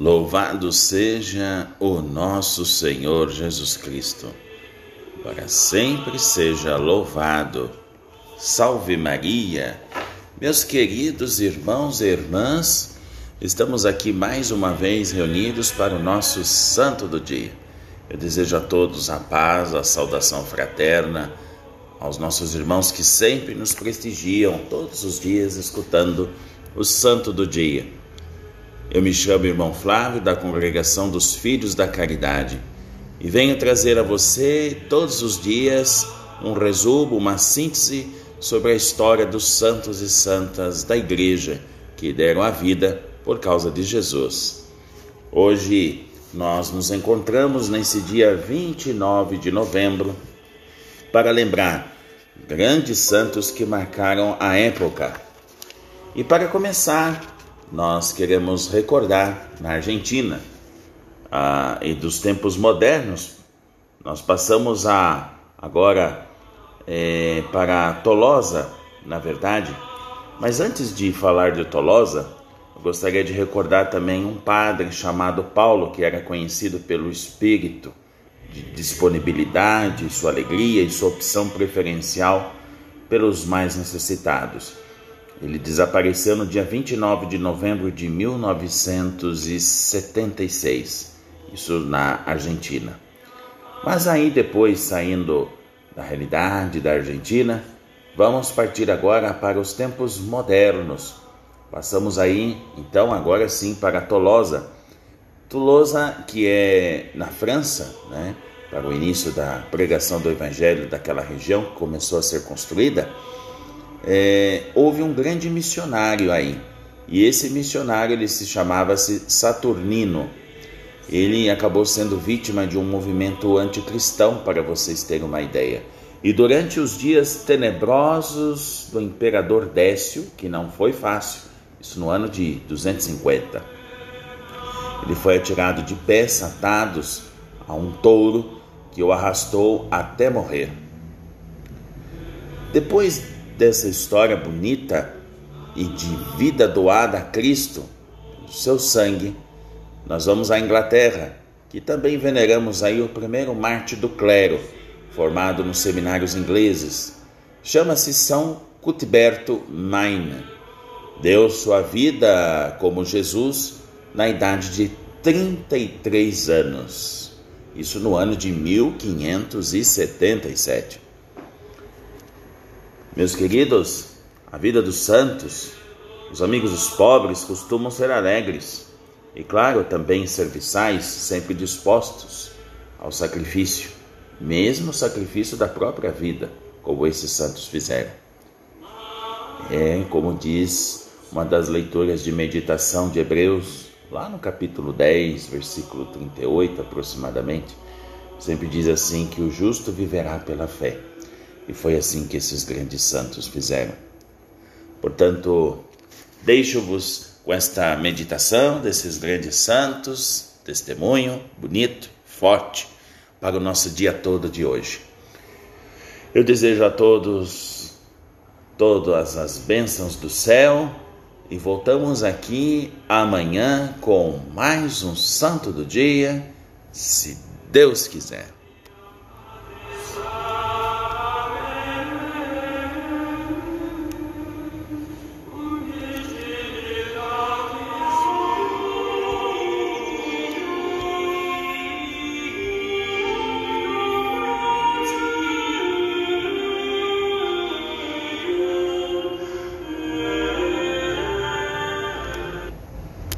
Louvado seja o nosso Senhor Jesus Cristo, para sempre seja louvado. Salve Maria! Meus queridos irmãos e irmãs, estamos aqui mais uma vez reunidos para o nosso Santo do Dia. Eu desejo a todos a paz, a saudação fraterna, aos nossos irmãos que sempre nos prestigiam todos os dias escutando o Santo do Dia. Eu me chamo irmão Flávio, da Congregação dos Filhos da Caridade, e venho trazer a você todos os dias um resumo, uma síntese sobre a história dos santos e santas da Igreja que deram a vida por causa de Jesus. Hoje nós nos encontramos nesse dia 29 de novembro para lembrar grandes santos que marcaram a época. E para começar, nós queremos recordar na Argentina ah, e dos tempos modernos. Nós passamos a agora é, para Tolosa, na verdade. Mas antes de falar de Tolosa, eu gostaria de recordar também um padre chamado Paulo, que era conhecido pelo espírito de disponibilidade, sua alegria e sua opção preferencial pelos mais necessitados. Ele desapareceu no dia 29 de novembro de 1976, isso na Argentina. Mas aí depois, saindo da realidade da Argentina, vamos partir agora para os tempos modernos. Passamos aí, então, agora sim para Tolosa. Tolosa, que é na França, né, para o início da pregação do evangelho daquela região começou a ser construída é, houve um grande missionário aí. E esse missionário ele se chamava-se Saturnino. Ele acabou sendo vítima de um movimento anticristão, para vocês terem uma ideia. E durante os dias tenebrosos do imperador Décio, que não foi fácil, isso no ano de 250, ele foi atirado de pés atados a um touro que o arrastou até morrer. Depois dessa história bonita e de vida doada a Cristo, do seu sangue, nós vamos à Inglaterra, que também veneramos aí o primeiro mártir do clero, formado nos seminários ingleses. Chama-se São Cuthberto Maine. Deu sua vida como Jesus na idade de 33 anos. Isso no ano de 1577. Meus queridos, a vida dos santos, os amigos dos pobres costumam ser alegres e, claro, também serviçais, sempre dispostos ao sacrifício, mesmo o sacrifício da própria vida, como esses santos fizeram. É como diz uma das leituras de meditação de Hebreus, lá no capítulo 10, versículo 38 aproximadamente, sempre diz assim que o justo viverá pela fé. E foi assim que esses grandes santos fizeram. Portanto, deixo-vos com esta meditação desses grandes santos, testemunho bonito, forte, para o nosso dia todo de hoje. Eu desejo a todos todas as bênçãos do céu e voltamos aqui amanhã com mais um santo do dia, se Deus quiser.